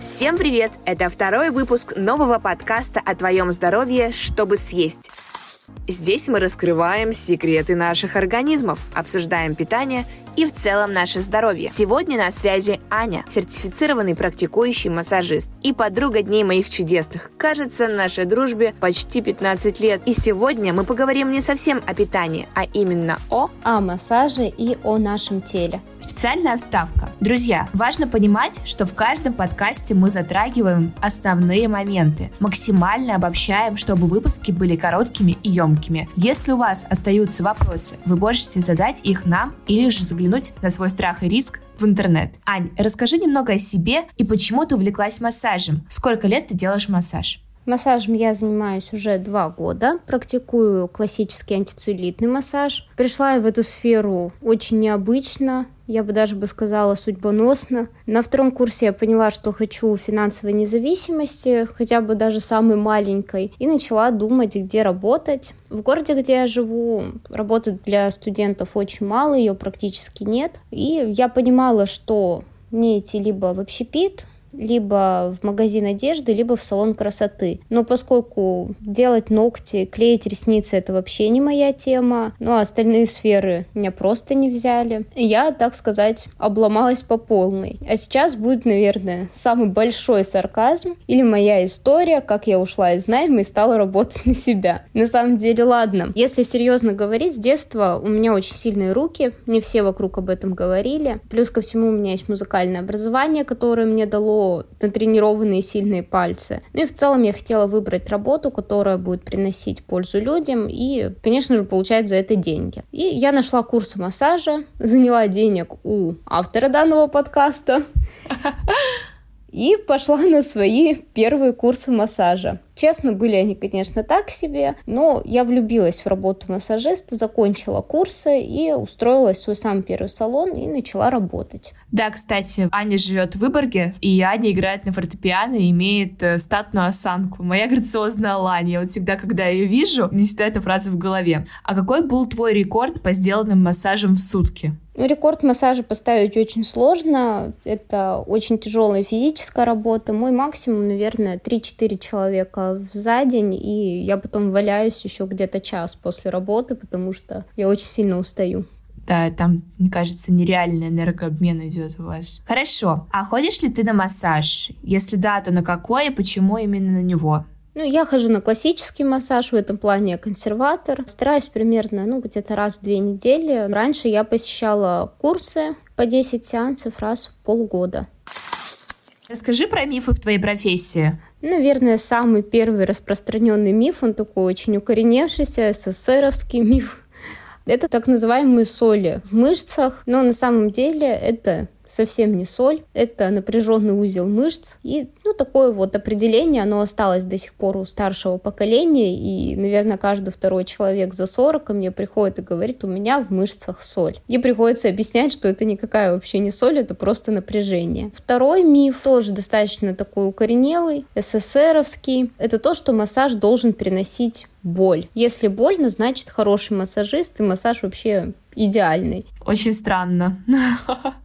Всем привет! Это второй выпуск нового подкаста о твоем здоровье «Чтобы съесть». Здесь мы раскрываем секреты наших организмов, обсуждаем питание и в целом наше здоровье. Сегодня на связи Аня, сертифицированный практикующий массажист и подруга дней моих чудесных. Кажется, нашей дружбе почти 15 лет. И сегодня мы поговорим не совсем о питании, а именно о... О массаже и о нашем теле. Специальная вставка. Друзья, важно понимать, что в каждом подкасте мы затрагиваем основные моменты, максимально обобщаем, чтобы выпуски были короткими и емкими. Если у вас остаются вопросы, вы можете задать их нам или же заглянуть на свой страх и риск в интернет. Ань, расскажи немного о себе и почему ты увлеклась массажем. Сколько лет ты делаешь массаж? Массажем я занимаюсь уже два года, практикую классический антицеллюлитный массаж. Пришла я в эту сферу очень необычно, я бы даже бы сказала судьбоносно. На втором курсе я поняла, что хочу финансовой независимости, хотя бы даже самой маленькой, и начала думать, где работать. В городе, где я живу, работы для студентов очень мало, ее практически нет. И я понимала, что мне идти либо в общепит, либо в магазин одежды, либо в салон красоты. Но поскольку делать ногти, клеить ресницы это вообще не моя тема, ну а остальные сферы меня просто не взяли, я, так сказать, обломалась по полной. А сейчас будет, наверное, самый большой сарказм или моя история, как я ушла из найма и стала работать на себя. На самом деле, ладно, если серьезно говорить, с детства у меня очень сильные руки, не все вокруг об этом говорили. Плюс ко всему у меня есть музыкальное образование, которое мне дало натренированные сильные пальцы. Ну и в целом я хотела выбрать работу, которая будет приносить пользу людям и, конечно же, получать за это деньги. И я нашла курсы массажа, заняла денег у автора данного подкаста и пошла на свои первые курсы массажа. Честно, были они, конечно, так себе, но я влюбилась в работу массажиста, закончила курсы и устроилась в свой самый первый салон и начала работать. Да, кстати, Аня живет в Выборге, и Аня играет на фортепиано и имеет э, статную осанку. Моя грациозная Ланя. Я вот всегда, когда ее вижу, мне всегда эта фраза в голове. А какой был твой рекорд по сделанным массажам в сутки? Ну, рекорд массажа поставить очень сложно. Это очень тяжелая физическая работа. Мой максимум, наверное, 3-4 человека за день, и я потом валяюсь еще где-то час после работы, потому что я очень сильно устаю. Да, там, мне кажется, нереальный энергообмен идет у вас. Хорошо. А ходишь ли ты на массаж? Если да, то на какой и почему именно на него? Ну, я хожу на классический массаж, в этом плане я консерватор. Стараюсь примерно, ну, где-то раз в две недели. Раньше я посещала курсы по 10 сеансов раз в полгода. Расскажи про мифы в твоей профессии. Наверное, самый первый распространенный миф, он такой очень укореневшийся, СССРовский миф. Это так называемые соли в мышцах, но на самом деле это совсем не соль, это напряженный узел мышц. И ну, такое вот определение, оно осталось до сих пор у старшего поколения, и, наверное, каждый второй человек за 40 ко мне приходит и говорит, у меня в мышцах соль. И приходится объяснять, что это никакая вообще не соль, это просто напряжение. Второй миф, тоже достаточно такой укоренелый, СССРовский, это то, что массаж должен приносить боль. Если больно, значит хороший массажист, и массаж вообще идеальный. Очень странно.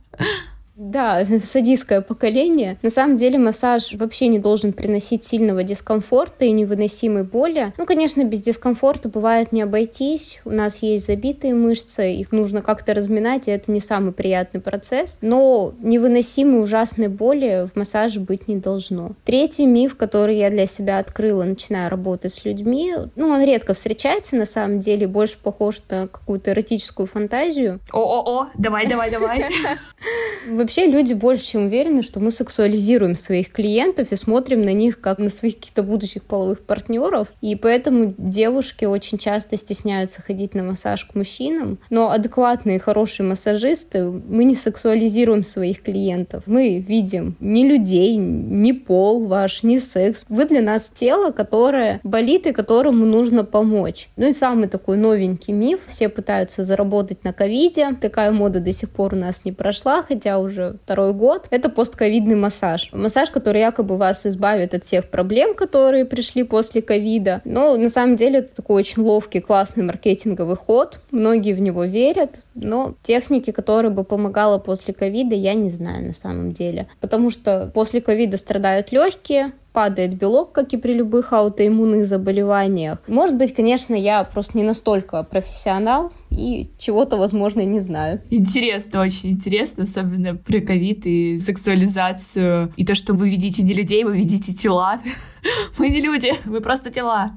Да, садистское поколение. На самом деле массаж вообще не должен приносить сильного дискомфорта и невыносимой боли. Ну, конечно, без дискомфорта бывает не обойтись. У нас есть забитые мышцы, их нужно как-то разминать, и это не самый приятный процесс. Но невыносимой ужасной боли в массаже быть не должно. Третий миф, который я для себя открыла, начиная работать с людьми, ну, он редко встречается на самом деле, больше похож на какую-то эротическую фантазию. О-о-о, давай, давай, давай. Вообще люди больше чем уверены, что мы сексуализируем своих клиентов и смотрим на них как на своих каких-то будущих половых партнеров. И поэтому девушки очень часто стесняются ходить на массаж к мужчинам. Но адекватные, хорошие массажисты, мы не сексуализируем своих клиентов. Мы видим ни людей, ни пол ваш, ни секс. Вы для нас тело, которое болит и которому нужно помочь. Ну и самый такой новенький миф. Все пытаются заработать на ковиде. Такая мода до сих пор у нас не прошла, хотя уже второй год, это постковидный массаж. Массаж, который якобы вас избавит от всех проблем, которые пришли после ковида. Но на самом деле это такой очень ловкий, классный маркетинговый ход. Многие в него верят, но техники, которые бы помогала после ковида, я не знаю на самом деле. Потому что после ковида страдают легкие, падает белок, как и при любых аутоиммунных заболеваниях. Может быть, конечно, я просто не настолько профессионал, и чего-то, возможно, не знаю. Интересно, очень интересно, особенно про ковид и сексуализацию, и то, что вы видите не людей, вы видите тела. Мы не люди, мы просто тела.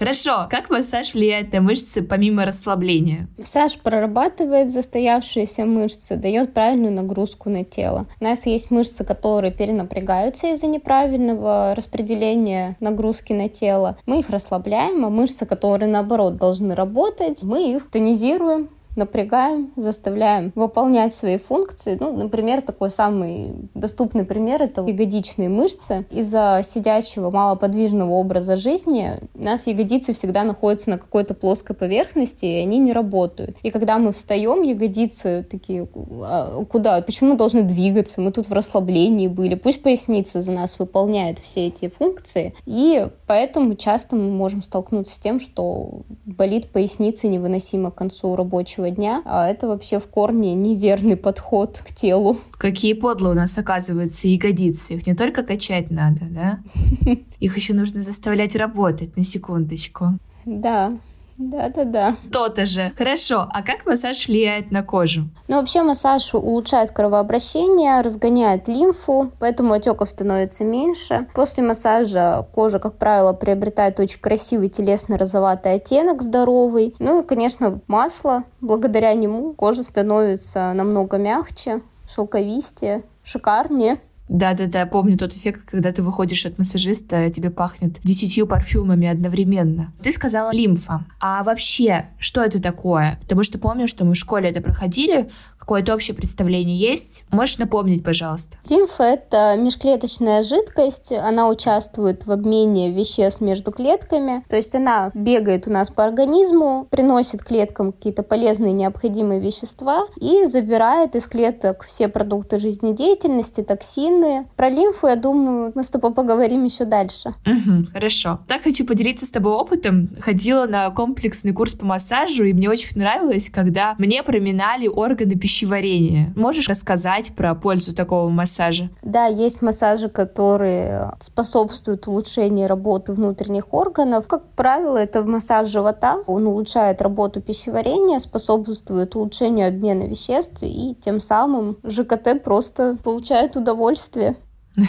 Хорошо. Как массаж влияет на мышцы помимо расслабления? Массаж прорабатывает застоявшиеся мышцы, дает правильную нагрузку на тело. У нас есть мышцы, которые перенапрягаются из-за неправильного распределения нагрузки на тело. Мы их расслабляем, а мышцы, которые наоборот должны работать, мы их тонизируем, напрягаем, заставляем выполнять свои функции. Ну, например, такой самый доступный пример — это ягодичные мышцы. Из-за сидячего малоподвижного образа жизни у нас ягодицы всегда находятся на какой-то плоской поверхности, и они не работают. И когда мы встаем, ягодицы такие, а куда? Почему мы должны двигаться? Мы тут в расслаблении были. Пусть поясница за нас выполняет все эти функции. И поэтому часто мы можем столкнуться с тем, что болит поясница невыносимо к концу рабочего дня, а это вообще в корне неверный подход к телу. Какие подлые у нас, оказывается, ягодицы. Их не только качать надо, да? Их еще нужно заставлять работать, на секундочку. Да, да-да-да. То-то же. Хорошо. А как массаж влияет на кожу? Ну, вообще массаж улучшает кровообращение, разгоняет лимфу, поэтому отеков становится меньше. После массажа кожа, как правило, приобретает очень красивый телесно-розоватый оттенок, здоровый. Ну и, конечно, масло. Благодаря нему кожа становится намного мягче, шелковистее, шикарнее. Да-да-да, помню тот эффект, когда ты выходишь от массажиста, тебе пахнет десятью парфюмами одновременно. Ты сказала лимфа. А вообще, что это такое? Потому что помню, что мы в школе это проходили, какое-то общее представление есть? Можешь напомнить, пожалуйста? Лимфа – это межклеточная жидкость, она участвует в обмене веществ между клетками, то есть она бегает у нас по организму, приносит клеткам какие-то полезные необходимые вещества и забирает из клеток все продукты жизнедеятельности, токсины. Про лимфу, я думаю, мы с тобой поговорим еще дальше. Угу, хорошо. Так хочу поделиться с тобой опытом. Ходила на комплексный курс по массажу, и мне очень нравилось, когда мне проминали органы пищеварения пищеварения. Можешь рассказать про пользу такого массажа? Да, есть массажи, которые способствуют улучшению работы внутренних органов. Как правило, это массаж живота. Он улучшает работу пищеварения, способствует улучшению обмена веществ, и тем самым ЖКТ просто получает удовольствие.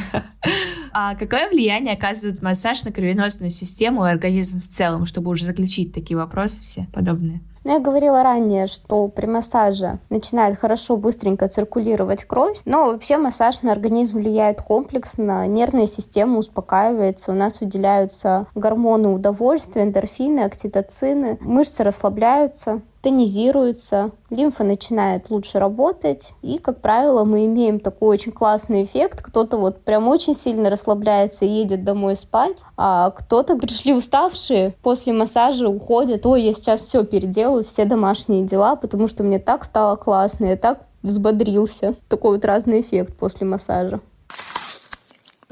А какое влияние оказывает массаж на кровеносную систему и организм в целом, чтобы уже заключить такие вопросы все подобные? Ну, я говорила ранее, что при массаже начинает хорошо, быстренько циркулировать кровь, но вообще массаж на организм влияет комплексно, нервная система успокаивается, у нас выделяются гормоны удовольствия, эндорфины, окситоцины, мышцы расслабляются, тонизируется, лимфа начинает лучше работать, и, как правило, мы имеем такой очень классный эффект. Кто-то вот прям очень сильно расслабляется и едет домой спать, а кто-то пришли уставшие, после массажа уходят, ой, я сейчас все переделаю, все домашние дела, потому что мне так стало классно, я так взбодрился. Такой вот разный эффект после массажа.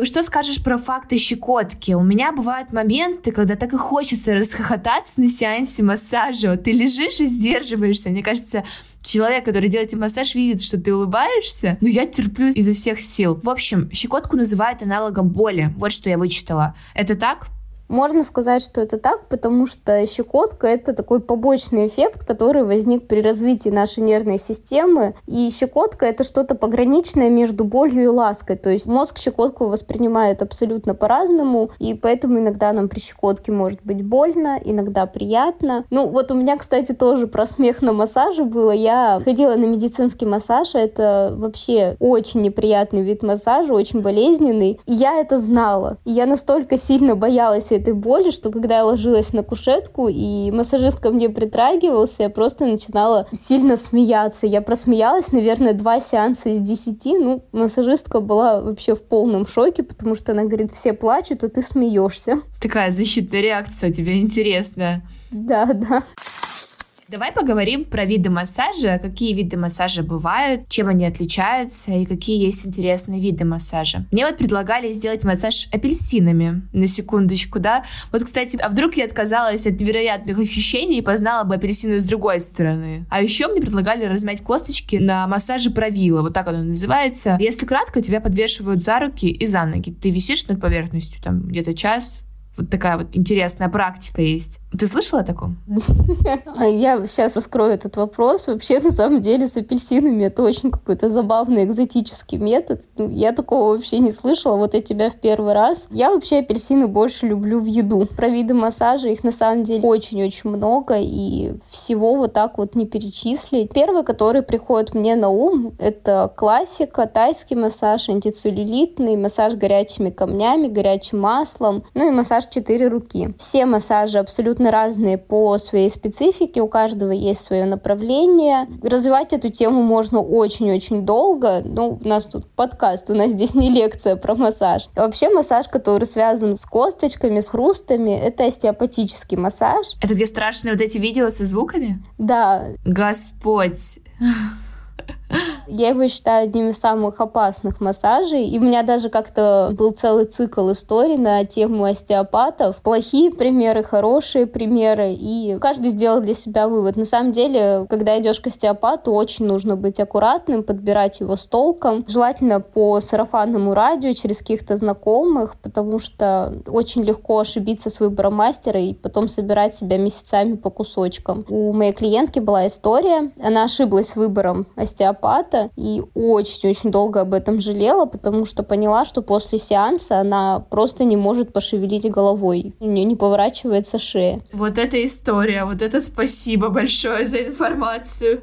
Что скажешь про факты щекотки? У меня бывают моменты, когда так и хочется расхохотаться на сеансе массажа. Вот ты лежишь и сдерживаешься. Мне кажется, человек, который делает массаж, видит, что ты улыбаешься, но я терплю изо всех сил. В общем, щекотку называют аналогом боли. Вот что я вычитала. Это так? Можно сказать, что это так, потому что щекотка — это такой побочный эффект, который возник при развитии нашей нервной системы. И щекотка — это что-то пограничное между болью и лаской. То есть мозг щекотку воспринимает абсолютно по-разному, и поэтому иногда нам при щекотке может быть больно, иногда приятно. Ну, вот у меня, кстати, тоже про смех на массаже было. Я ходила на медицинский массаж, а это вообще очень неприятный вид массажа, очень болезненный. И я это знала. И я настолько сильно боялась этой боли, что когда я ложилась на кушетку и массажист ко мне притрагивался, я просто начинала сильно смеяться. Я просмеялась, наверное, два сеанса из десяти. Ну, массажистка была вообще в полном шоке, потому что она говорит, все плачут, а ты смеешься. Такая защитная реакция тебе интересная. Да, да. Давай поговорим про виды массажа, какие виды массажа бывают, чем они отличаются и какие есть интересные виды массажа. Мне вот предлагали сделать массаж апельсинами, на секундочку, да? Вот, кстати, а вдруг я отказалась от невероятных ощущений и познала бы апельсины с другой стороны? А еще мне предлагали размять косточки на массаже правила, вот так оно называется. Если кратко, тебя подвешивают за руки и за ноги. Ты висишь над поверхностью там где-то час, вот такая вот интересная практика есть. Ты слышала о таком? Я сейчас раскрою этот вопрос. Вообще, на самом деле, с апельсинами это очень какой-то забавный экзотический метод. Ну, я такого вообще не слышала. Вот я тебя в первый раз. Я вообще апельсины больше люблю в еду. Про виды массажа их на самом деле очень-очень много, и всего вот так вот не перечислить. Первый, который приходит мне на ум, это классика, тайский массаж, антицеллюлитный, массаж горячими камнями, горячим маслом, ну и массаж четыре руки. Все массажи абсолютно разные по своей специфике, у каждого есть свое направление. Развивать эту тему можно очень-очень долго. Ну, у нас тут подкаст, у нас здесь не лекция про массаж. А вообще массаж, который связан с косточками, с хрустами, это остеопатический массаж. Это где страшные вот эти видео со звуками? Да. Господь. Я его считаю одним из самых опасных массажей. И у меня даже как-то был целый цикл историй на тему остеопатов. Плохие примеры, хорошие примеры. И каждый сделал для себя вывод. На самом деле, когда идешь к остеопату, очень нужно быть аккуратным, подбирать его с толком. Желательно по сарафанному радио, через каких-то знакомых, потому что очень легко ошибиться с выбором мастера и потом собирать себя месяцами по кусочкам. У моей клиентки была история. Она ошиблась с выбором остеопата и очень-очень долго об этом жалела, потому что поняла, что после сеанса она просто не может пошевелить головой. У нее не поворачивается шея. Вот эта история, вот это спасибо большое за информацию.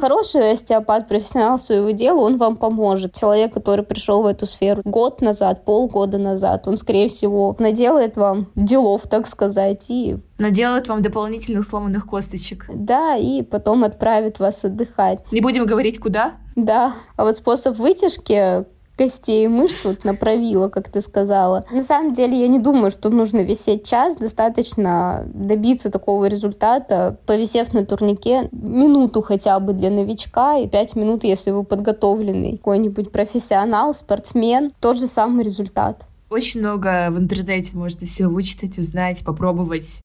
Хороший остеопат, профессионал своего дела, он вам поможет. Человек, который пришел в эту сферу год назад, полгода назад, он, скорее всего, наделает вам делов, так сказать, и наделает вам дополнительных сломанных косточек. Да, и потом отправит вас отдыхать. Не будем говорить, куда? Да. А вот способ вытяжки, костей и мышц вот направила, как ты сказала. На самом деле я не думаю, что нужно висеть час, достаточно добиться такого результата, повисев на турнике минуту хотя бы для новичка и пять минут, если вы подготовленный какой-нибудь профессионал, спортсмен, тот же самый результат. Очень много в интернете можно все вычитать, узнать, попробовать.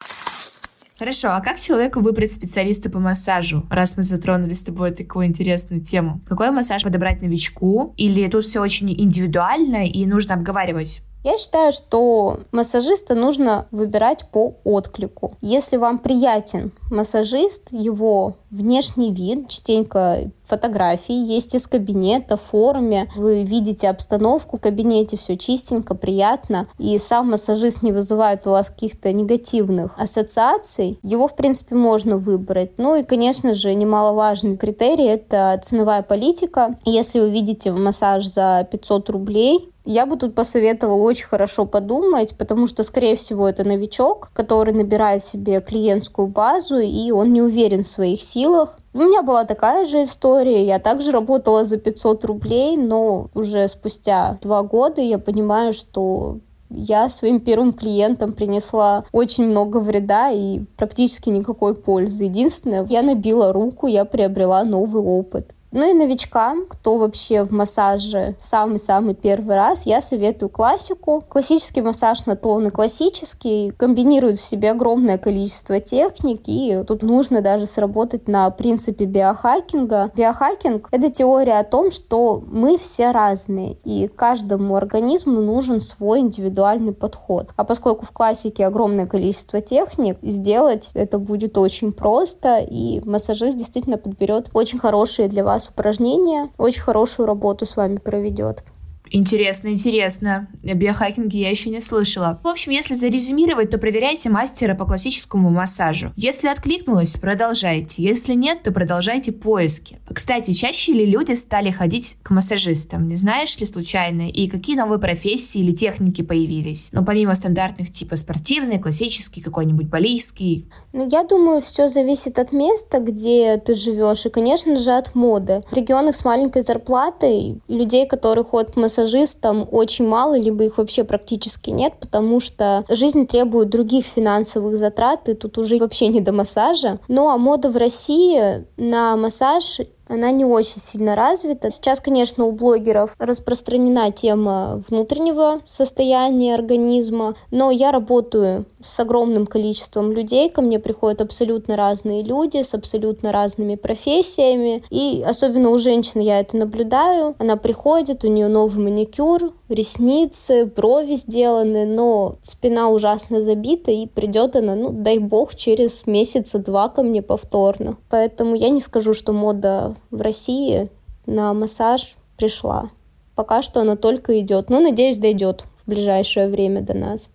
Хорошо, а как человеку выбрать специалиста по массажу, раз мы затронули с тобой такую интересную тему? Какой массаж подобрать новичку? Или тут все очень индивидуально и нужно обговаривать? Я считаю, что массажиста нужно выбирать по отклику. Если вам приятен массажист, его внешний вид, частенько фотографии есть из кабинета, в форуме, вы видите обстановку в кабинете, все чистенько, приятно, и сам массажист не вызывает у вас каких-то негативных ассоциаций, его, в принципе, можно выбрать. Ну и, конечно же, немаловажный критерий — это ценовая политика. Если вы видите массаж за 500 рублей, я бы тут посоветовала очень хорошо подумать, потому что, скорее всего, это новичок, который набирает себе клиентскую базу, и он не уверен в своих силах. У меня была такая же история. Я также работала за 500 рублей, но уже спустя два года я понимаю, что я своим первым клиентам принесла очень много вреда и практически никакой пользы. Единственное, я набила руку, я приобрела новый опыт. Ну и новичкам, кто вообще в массаже самый-самый первый раз, я советую классику. Классический массаж на то он и классический, комбинирует в себе огромное количество техник, и тут нужно даже сработать на принципе биохакинга. Биохакинг — это теория о том, что мы все разные, и каждому организму нужен свой индивидуальный подход. А поскольку в классике огромное количество техник, сделать это будет очень просто, и массажист действительно подберет очень хорошие для вас вас упражнения, очень хорошую работу с вами проведет. Интересно, интересно. О биохакинге я еще не слышала. В общем, если зарезюмировать, то проверяйте мастера по классическому массажу. Если откликнулось, продолжайте. Если нет, то продолжайте поиски. Кстати, чаще ли люди стали ходить к массажистам? Не знаешь ли случайно? И какие новые профессии или техники появились? Ну, помимо стандартных типа спортивный, классический, какой-нибудь балийский. Ну, я думаю, все зависит от места, где ты живешь, и, конечно же, от моды. В регионах с маленькой зарплатой людей, которые ходят к массажистам, массажистам очень мало, либо их вообще практически нет, потому что жизнь требует других финансовых затрат, и тут уже вообще не до массажа. Ну а мода в России на массаж она не очень сильно развита. Сейчас, конечно, у блогеров распространена тема внутреннего состояния организма, но я работаю с огромным количеством людей, ко мне приходят абсолютно разные люди с абсолютно разными профессиями, и особенно у женщин я это наблюдаю. Она приходит, у нее новый маникюр, ресницы, брови сделаны, но спина ужасно забита, и придет она, ну, дай бог, через месяца два ко мне повторно. Поэтому я не скажу, что мода в России на массаж пришла. Пока что она только идет. Но, надеюсь, дойдет в ближайшее время до нас.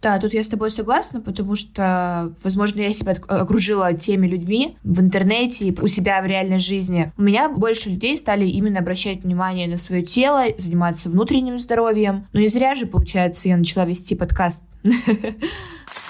Да, тут я с тобой согласна, потому что, возможно, я себя окружила теми людьми в интернете у себя в реальной жизни. У меня больше людей стали именно обращать внимание на свое тело, заниматься внутренним здоровьем. Но не зря же, получается, я начала вести подкаст.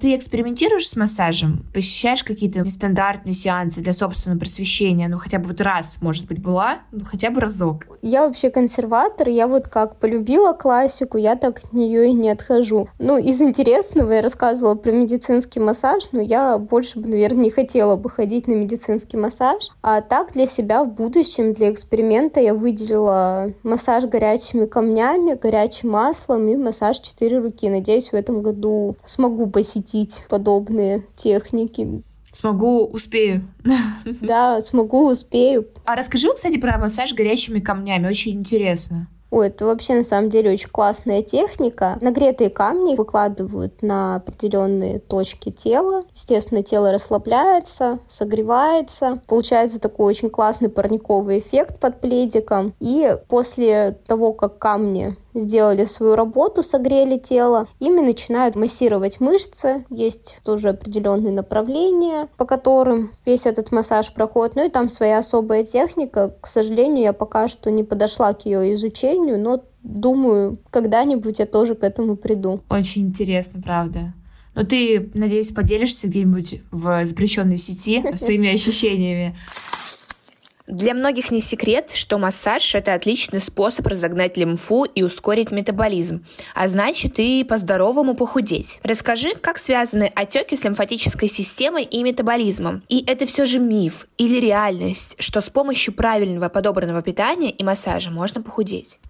Ты экспериментируешь с массажем? Посещаешь какие-то нестандартные сеансы для собственного просвещения? Ну, хотя бы вот раз, может быть, была? Ну, хотя бы разок. Я вообще консерватор, я вот как полюбила классику, я так от нее и не отхожу. Ну, из интересного я рассказывала про медицинский массаж, но я больше бы, наверное, не хотела бы ходить на медицинский массаж. А так для себя в будущем, для эксперимента я выделила массаж горячими камнями, горячим маслом и массаж четыре руки. Надеюсь, в этом году смогу посетить посетить подобные техники. Смогу, успею. Да, смогу, успею. А расскажи, кстати, про массаж горячими камнями. Очень интересно. Ой, это вообще на самом деле очень классная техника. Нагретые камни выкладывают на определенные точки тела. Естественно, тело расслабляется, согревается. Получается такой очень классный парниковый эффект под пледиком. И после того, как камни сделали свою работу, согрели тело, ими начинают массировать мышцы. Есть тоже определенные направления, по которым весь этот массаж проходит. Ну и там своя особая техника. К сожалению, я пока что не подошла к ее изучению, но думаю, когда-нибудь я тоже к этому приду. Очень интересно, правда. Но ты, надеюсь, поделишься где-нибудь в запрещенной сети своими ощущениями. Для многих не секрет, что массаж – это отличный способ разогнать лимфу и ускорить метаболизм, а значит и по-здоровому похудеть. Расскажи, как связаны отеки с лимфатической системой и метаболизмом. И это все же миф или реальность, что с помощью правильного подобранного питания и массажа можно похудеть?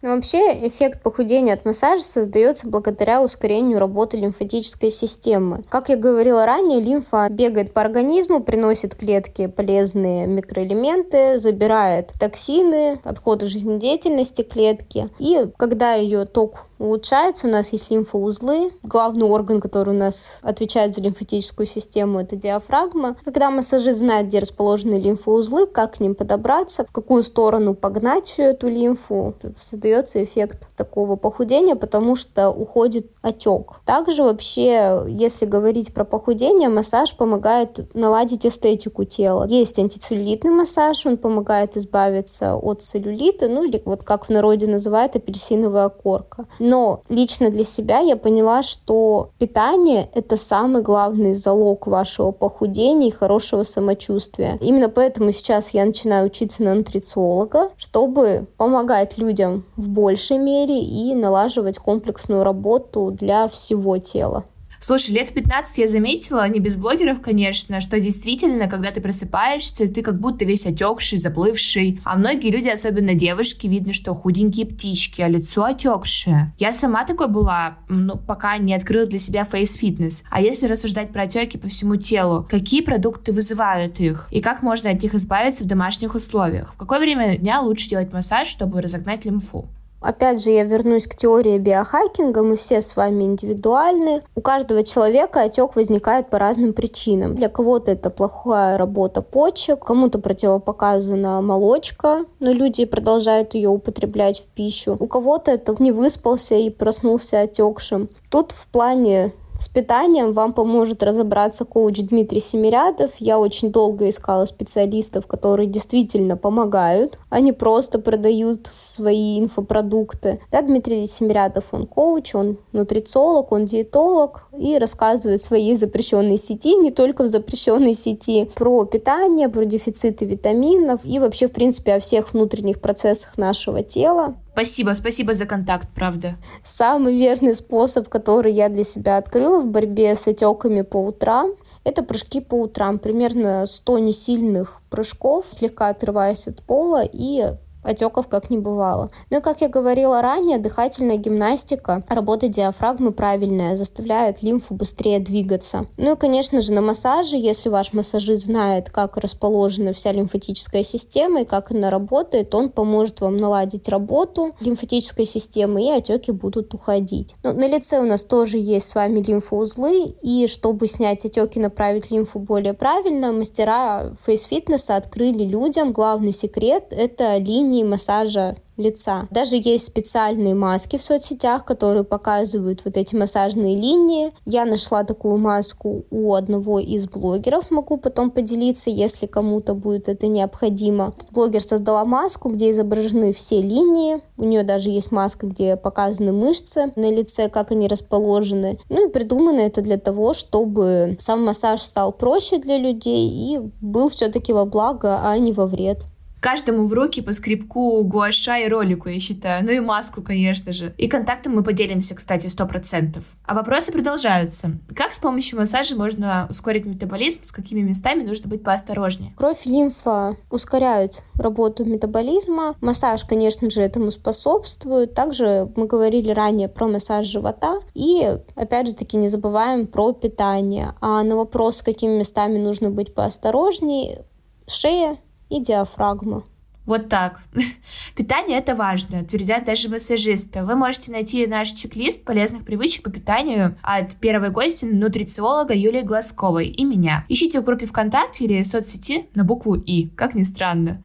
Но вообще эффект похудения от массажа создается благодаря ускорению работы лимфатической системы. Как я говорила ранее, лимфа бегает по организму, приносит клетке полезные микроэлементы, забирает токсины, отходы жизнедеятельности клетки. И когда ее ток улучшается. У нас есть лимфоузлы. Главный орган, который у нас отвечает за лимфатическую систему, это диафрагма. Когда массажист знает, где расположены лимфоузлы, как к ним подобраться, в какую сторону погнать всю эту лимфу, создается эффект такого похудения, потому что уходит отек. Также вообще, если говорить про похудение, массаж помогает наладить эстетику тела. Есть антицеллюлитный массаж, он помогает избавиться от целлюлита, ну или вот как в народе называют апельсиновая корка. Но лично для себя я поняла, что питание — это самый главный залог вашего похудения и хорошего самочувствия. Именно поэтому сейчас я начинаю учиться на нутрициолога, чтобы помогать людям в большей мере и налаживать комплексную работу для всего тела. Слушай, лет в 15 я заметила, не без блогеров, конечно, что действительно, когда ты просыпаешься, ты как будто весь отекший, заплывший. А многие люди, особенно девушки, видно, что худенькие птички, а лицо отекшее. Я сама такой была, ну, пока не открыла для себя фейс-фитнес. А если рассуждать про отеки по всему телу, какие продукты вызывают их? И как можно от них избавиться в домашних условиях? В какое время дня лучше делать массаж, чтобы разогнать лимфу? Опять же, я вернусь к теории биохакинга. Мы все с вами индивидуальны. У каждого человека отек возникает по разным причинам. Для кого-то это плохая работа почек, кому-то противопоказана молочка, но люди продолжают ее употреблять в пищу. У кого-то это не выспался и проснулся отекшим. Тут в плане С питанием вам поможет разобраться коуч Дмитрий Семирядов. Я очень долго искала специалистов, которые действительно помогают, а не просто продают свои инфопродукты. Да, Дмитрий Семирядов, он коуч, он нутрициолог, он диетолог и рассказывает в своей запрещенной сети, не только в запрещенной сети, про питание, про дефициты витаминов и вообще, в принципе, о всех внутренних процессах нашего тела. Спасибо, спасибо за контакт, правда. Самый верный способ, который я для себя открыла в борьбе с отеками по утрам, это прыжки по утрам. Примерно 100 несильных прыжков, слегка отрываясь от пола и отеков как не бывало. Ну и, как я говорила ранее, дыхательная гимнастика, работа диафрагмы правильная, заставляет лимфу быстрее двигаться. Ну и, конечно же, на массаже, если ваш массажист знает, как расположена вся лимфатическая система и как она работает, он поможет вам наладить работу лимфатической системы, и отеки будут уходить. Ну, на лице у нас тоже есть с вами лимфоузлы, и чтобы снять отеки, направить лимфу более правильно, мастера фейс-фитнеса открыли людям главный секрет – это линия линии массажа лица. Даже есть специальные маски в соцсетях, которые показывают вот эти массажные линии. Я нашла такую маску у одного из блогеров, могу потом поделиться, если кому-то будет это необходимо. Этот блогер создала маску, где изображены все линии. У нее даже есть маска, где показаны мышцы на лице, как они расположены. Ну и придумано это для того, чтобы сам массаж стал проще для людей и был все-таки во благо, а не во вред. Каждому в руки по скрипку гуаша и ролику, я считаю. Ну и маску, конечно же. И контактом мы поделимся, кстати, сто процентов. А вопросы продолжаются. Как с помощью массажа можно ускорить метаболизм? С какими местами нужно быть поосторожнее? Кровь и лимфа ускоряют работу метаболизма. Массаж, конечно же, этому способствует. Также мы говорили ранее про массаж живота. И, опять же таки, не забываем про питание. А на вопрос, с какими местами нужно быть поосторожнее, шея, и диафрагма. Вот так. Питание это важно, твердят даже массажисты. Вы можете найти наш чек-лист полезных привычек по питанию от первой гости нутрициолога Юлии Глазковой и меня. Ищите в группе ВКонтакте или соцсети на букву И, как ни странно.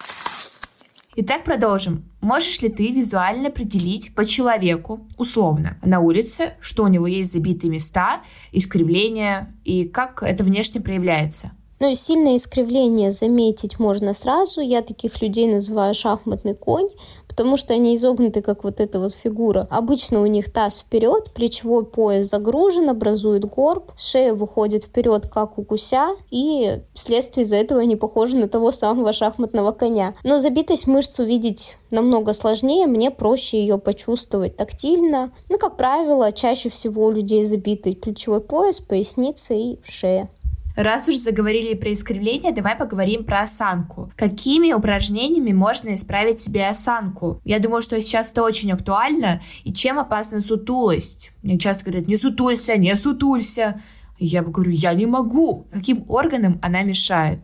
Итак, продолжим. Можешь ли ты визуально определить по человеку, условно, на улице, что у него есть забитые места, искривления и как это внешне проявляется? Ну, сильное искривление заметить можно сразу. Я таких людей называю шахматный конь, потому что они изогнуты, как вот эта вот фигура. Обычно у них таз вперед, плечевой пояс загружен, образует горб, шея выходит вперед, как у гуся, и вследствие из-за этого они похожи на того самого шахматного коня. Но забитость мышц увидеть намного сложнее, мне проще ее почувствовать тактильно. Ну, как правило, чаще всего у людей забитый плечевой пояс, поясница и шея. Раз уж заговорили про искривление, давай поговорим про осанку. Какими упражнениями можно исправить себе осанку? Я думаю, что сейчас это очень актуально. И чем опасна сутулость? Мне часто говорят, не сутулься, не сутулься. Я говорю, я не могу. Каким органам она мешает?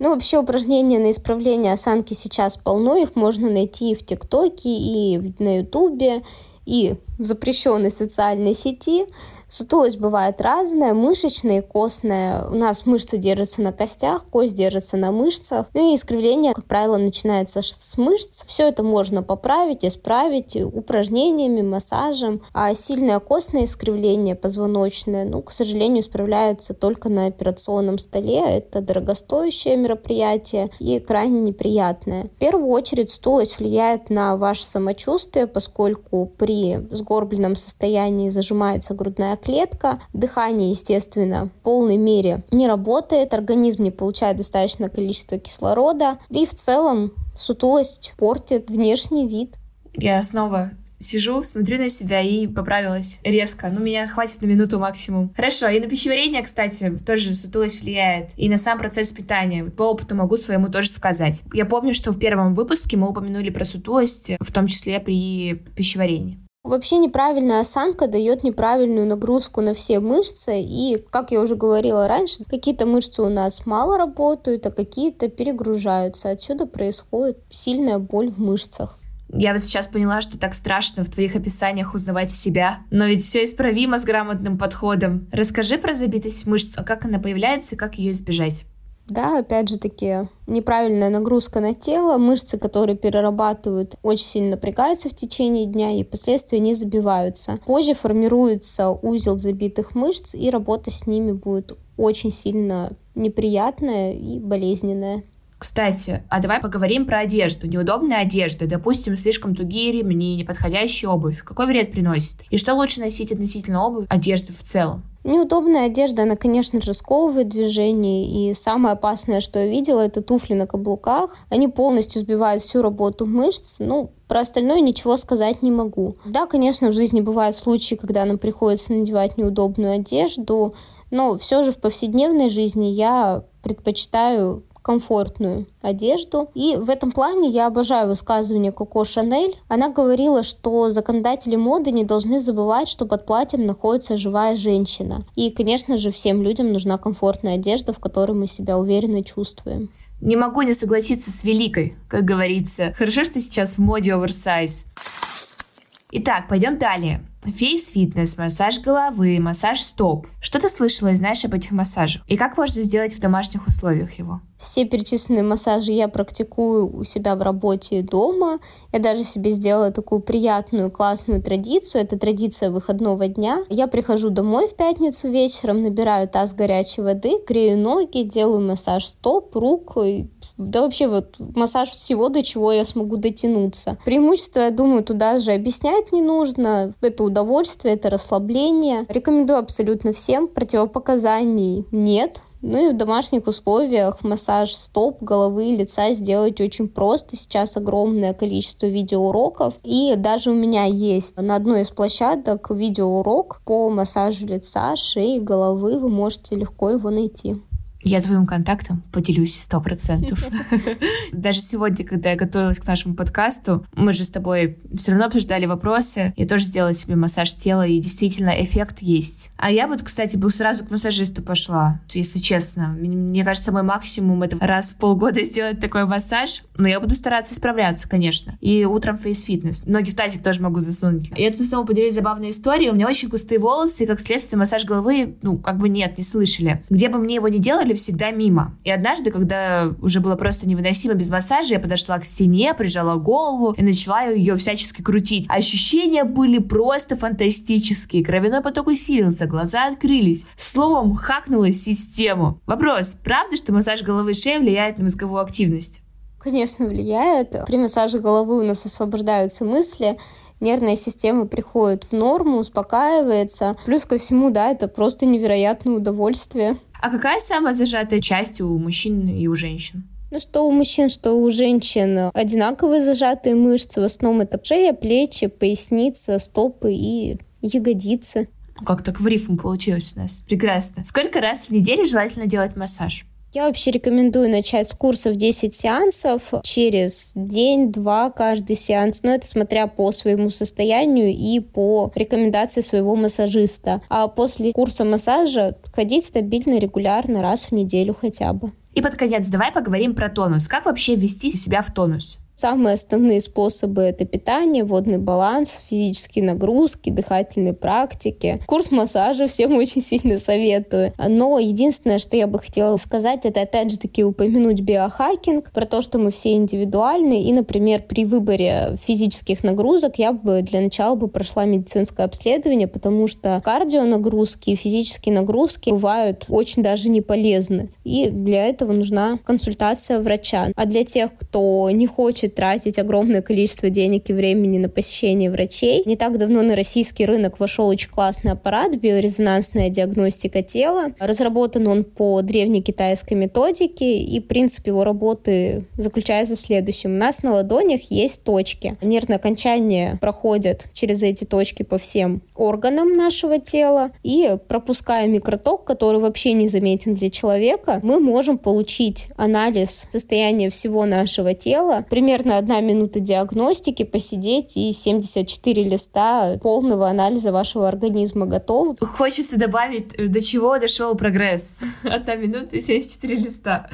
Ну, вообще упражнения на исправление осанки сейчас полно, их можно найти и в ТикТоке, и на Ютубе, и в запрещенной социальной сети. Сутулость бывает разная, мышечная и костная. У нас мышцы держатся на костях, кость держится на мышцах. Ну и искривление, как правило, начинается с мышц. Все это можно поправить, исправить упражнениями, массажем. А сильное костное искривление позвоночное, ну, к сожалению, исправляется только на операционном столе. Это дорогостоящее мероприятие и крайне неприятное. В первую очередь сутулость влияет на ваше самочувствие, поскольку при сгорбленном состоянии зажимается грудная клетка, дыхание, естественно, в полной мере не работает, организм не получает достаточное количество кислорода, и в целом сутулость портит внешний вид. Я снова сижу, смотрю на себя и поправилась резко. Ну, меня хватит на минуту максимум. Хорошо, и на пищеварение, кстати, тоже сутулость влияет. И на сам процесс питания. По опыту могу своему тоже сказать. Я помню, что в первом выпуске мы упомянули про сутулость, в том числе при пищеварении. Вообще неправильная осанка дает неправильную нагрузку на все мышцы, и, как я уже говорила раньше, какие-то мышцы у нас мало работают, а какие-то перегружаются. Отсюда происходит сильная боль в мышцах. Я вот сейчас поняла, что так страшно в твоих описаниях узнавать себя. Но ведь все исправимо с грамотным подходом. Расскажи про забитость мышц, как она появляется и как ее избежать. Да, опять же таки, неправильная нагрузка на тело, мышцы, которые перерабатывают, очень сильно напрягаются в течение дня и последствия не забиваются. Позже формируется узел забитых мышц, и работа с ними будет очень сильно неприятная и болезненная. Кстати, а давай поговорим про одежду. Неудобная одежда, допустим, слишком тугие ремни, неподходящая обувь. Какой вред приносит? И что лучше носить относительно обуви, одежды в целом? Неудобная одежда, она, конечно же, сковывает движение, и самое опасное, что я видела, это туфли на каблуках. Они полностью сбивают всю работу мышц, ну, про остальное ничего сказать не могу. Да, конечно, в жизни бывают случаи, когда нам приходится надевать неудобную одежду, но все же в повседневной жизни я предпочитаю комфортную одежду. И в этом плане я обожаю высказывание Коко Шанель. Она говорила, что законодатели моды не должны забывать, что под платьем находится живая женщина. И, конечно же, всем людям нужна комфортная одежда, в которой мы себя уверенно чувствуем. Не могу не согласиться с великой, как говорится. Хорошо, что сейчас в моде оверсайз. Итак, пойдем далее. Фейс-фитнес, массаж головы, массаж стоп. Что ты слышала и знаешь об этих массажах? И как можно сделать в домашних условиях его? Все перечисленные массажи я практикую у себя в работе и дома. Я даже себе сделала такую приятную, классную традицию. Это традиция выходного дня. Я прихожу домой в пятницу вечером, набираю таз горячей воды, грею ноги, делаю массаж стоп, рук, да вообще вот массаж всего, до чего я смогу дотянуться. Преимущество, я думаю, туда же объяснять не нужно. Это удовольствие, это расслабление. Рекомендую абсолютно всем. Противопоказаний нет. Ну и в домашних условиях массаж стоп, головы, лица сделать очень просто. Сейчас огромное количество видеоуроков. И даже у меня есть на одной из площадок видеоурок по массажу лица, шеи, головы. Вы можете легко его найти. Я твоим контактом поделюсь сто процентов. Даже сегодня, когда я готовилась к нашему подкасту, мы же с тобой все равно обсуждали вопросы. Я тоже сделала себе массаж тела, и действительно эффект есть. А я вот, кстати, бы сразу к массажисту пошла, если честно. Мне кажется, мой максимум это раз в полгода сделать такой массаж. Но я буду стараться справляться, конечно. И утром фейс-фитнес. Ноги в тазик тоже могу засунуть. Я тут снова поделюсь забавной историей. У меня очень густые волосы, и как следствие массаж головы, ну, как бы нет, не слышали. Где бы мне его не делали, всегда мимо. И однажды, когда уже было просто невыносимо без массажа, я подошла к стене, прижала голову и начала ее всячески крутить. Ощущения были просто фантастические. Кровяной поток усилился, глаза открылись. Словом, хакнула систему. Вопрос, правда, что массаж головы и шеи влияет на мозговую активность? Конечно, влияет. При массаже головы у нас освобождаются мысли, нервная система приходит в норму, успокаивается. Плюс ко всему, да, это просто невероятное удовольствие. А какая самая зажатая часть у мужчин и у женщин? Ну, что у мужчин, что у женщин одинаковые зажатые мышцы. В основном это шея, плечи, поясница, стопы и ягодицы. Как так в рифму получилось у нас? Прекрасно. Сколько раз в неделю желательно делать массаж? Я вообще рекомендую начать с курсов 10 сеансов через день-два каждый сеанс, но это смотря по своему состоянию и по рекомендации своего массажиста. А после курса массажа ходить стабильно, регулярно, раз в неделю хотя бы. И под конец давай поговорим про тонус. Как вообще ввести себя в тонус? Самые основные способы — это питание, водный баланс, физические нагрузки, дыхательные практики. Курс массажа всем очень сильно советую. Но единственное, что я бы хотела сказать, это опять же таки упомянуть биохакинг, про то, что мы все индивидуальны. И, например, при выборе физических нагрузок я бы для начала бы прошла медицинское обследование, потому что кардионагрузки и физические нагрузки бывают очень даже не полезны. И для этого нужна консультация врача. А для тех, кто не хочет хочет тратить огромное количество денег и времени на посещение врачей. Не так давно на российский рынок вошел очень классный аппарат биорезонансная диагностика тела. Разработан он по древней китайской методике, и принцип его работы заключается в следующем. У нас на ладонях есть точки. Нервные окончания проходят через эти точки по всем органам нашего тела, и пропуская микроток, который вообще не заметен для человека, мы можем получить анализ состояния всего нашего тела, примерно примерно одна минута диагностики, посидеть и 74 листа полного анализа вашего организма готовы. Хочется добавить, до чего дошел прогресс. Одна минута и 74 листа.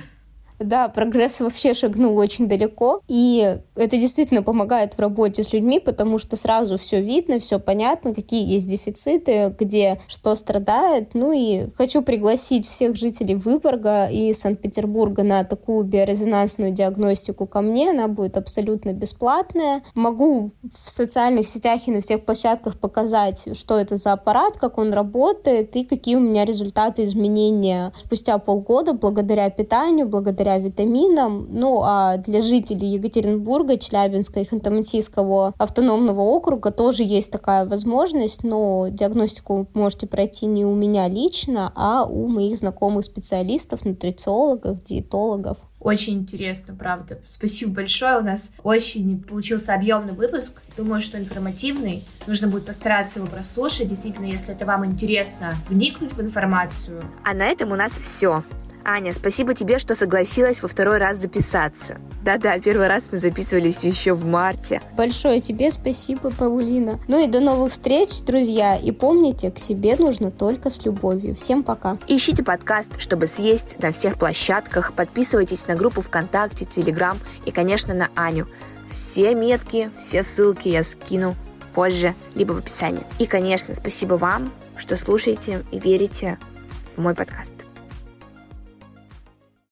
Да, прогресс вообще шагнул очень далеко, и это действительно помогает в работе с людьми, потому что сразу все видно, все понятно, какие есть дефициты, где что страдает. Ну и хочу пригласить всех жителей Выборга и Санкт-Петербурга на такую биорезонансную диагностику ко мне. Она будет абсолютно бесплатная. Могу в социальных сетях и на всех площадках показать, что это за аппарат, как он работает и какие у меня результаты изменения спустя полгода благодаря питанию, благодаря витаминам. Ну а для жителей Екатеринбурга, Челябинска и Ханты-Мансийского автономного округа тоже есть такая возможность, но диагностику можете пройти не у меня лично, а у моих знакомых специалистов, нутрициологов, диетологов. Очень интересно, правда. Спасибо большое. У нас очень получился объемный выпуск. Думаю, что информативный. Нужно будет постараться его прослушать. Действительно, если это вам интересно, вникнуть в информацию. А на этом у нас все. Аня, спасибо тебе, что согласилась во второй раз записаться. Да-да, первый раз мы записывались еще в марте. Большое тебе спасибо, Паулина. Ну и до новых встреч, друзья. И помните, к себе нужно только с любовью. Всем пока. Ищите подкаст, чтобы съесть на всех площадках. Подписывайтесь на группу ВКонтакте, Телеграм и, конечно, на Аню. Все метки, все ссылки я скину позже, либо в описании. И, конечно, спасибо вам, что слушаете и верите в мой подкаст.